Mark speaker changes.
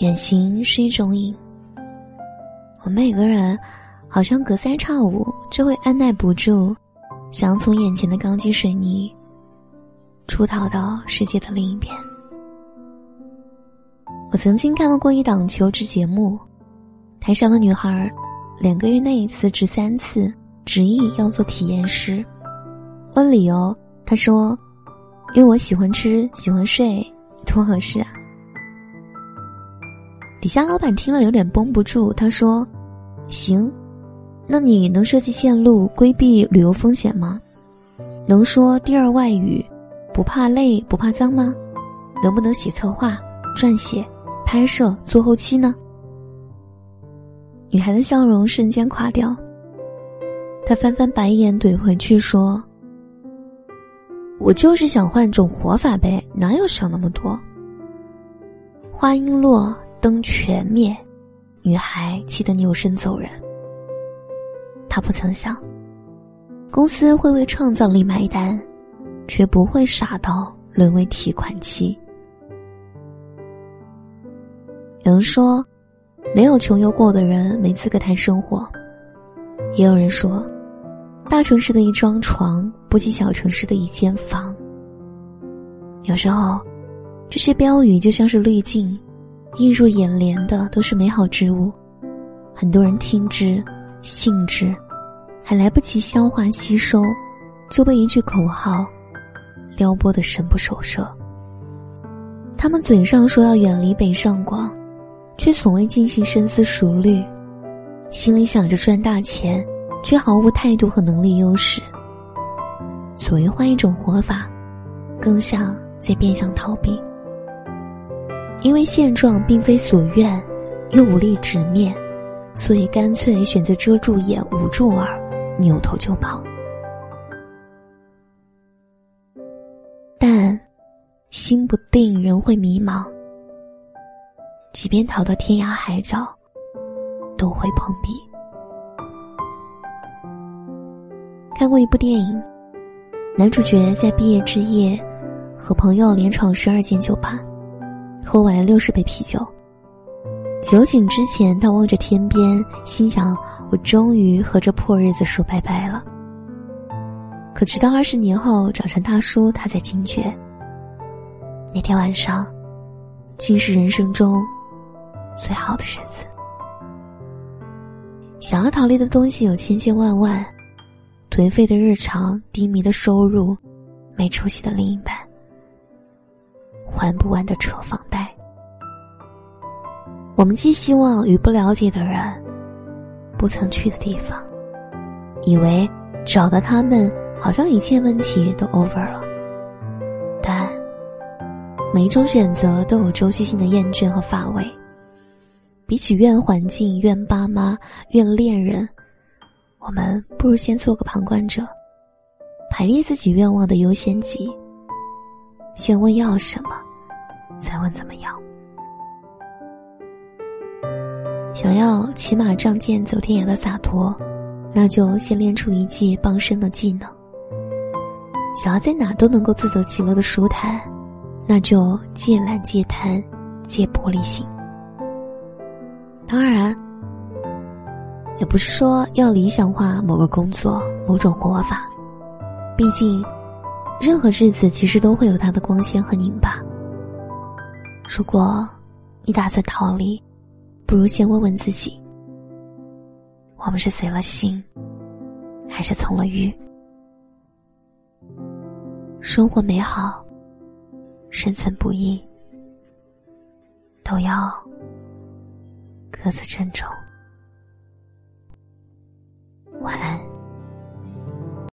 Speaker 1: 远行是一种瘾，我们每个人好像隔三差五就会按耐不住，想要从眼前的钢筋水泥出逃到世界的另一边。我曾经看到过一档求职节目，台上的女孩两个月内辞职三次，执意要做体验师。问理由，她说：“因为我喜欢吃，喜欢睡，多合适啊。”底下老板听了有点绷不住，他说：“行，那你能设计线路规避旅游风险吗？能说第二外语，不怕累不怕脏吗？能不能写策划、撰写、拍摄、做后期呢？”女孩的笑容瞬间垮掉，她翻翻白眼怼回去说：“我就是想换种活法呗，哪有想那么多？”话音落。灯全灭，女孩气得扭身走人。她不曾想，公司会为创造力买单，却不会傻到沦为提款机。有人说，没有穷游过的人没资格谈生活；也有人说，大城市的一张床不及小城市的一间房。有时候，这些标语就像是滤镜。映入眼帘的都是美好之物，很多人听之、信之，还来不及消化吸收，就被一句口号撩拨的神不守舍。他们嘴上说要远离北上广，却从未进行深思熟虑，心里想着赚大钱，却毫无态度和能力优势。所谓换一种活法，更像在变相逃避。因为现状并非所愿，又无力直面，所以干脆选择遮住眼、捂住耳，扭头就跑。但心不定，人会迷茫。即便逃到天涯海角，都会碰壁。看过一部电影，男主角在毕业之夜和朋友连闯十二间酒吧。喝完了六十杯啤酒，酒醒之前，他望着天边，心想：“我终于和这破日子说拜拜了。”可直到二十年后长成大叔，他才惊觉，那天晚上，竟是人生中最好的日子。想要逃离的东西有千千万万，颓废的日常，低迷的收入，没出息的另一半。还不完的车房贷，我们寄希望与不了解的人，不曾去的地方，以为找到他们，好像一切问题都 over 了。但每一种选择都有周期性的厌倦和乏味。比起怨环境、怨爸妈、怨恋人，我们不如先做个旁观者，排列自己愿望的优先级。先问要什么，再问怎么样。想要骑马仗剑走天涯的洒脱，那就先练出一技傍身的技能。想要在哪都能够自得其乐的舒坦，那就戒懒戒贪戒玻璃心。当然，也不是说要理想化某个工作、某种活法，毕竟。任何日子其实都会有它的光鲜和拧巴。如果你打算逃离，不如先问问自己：我们是随了心，还是从了欲？生活美好，生存不易，都要各自珍重。晚安。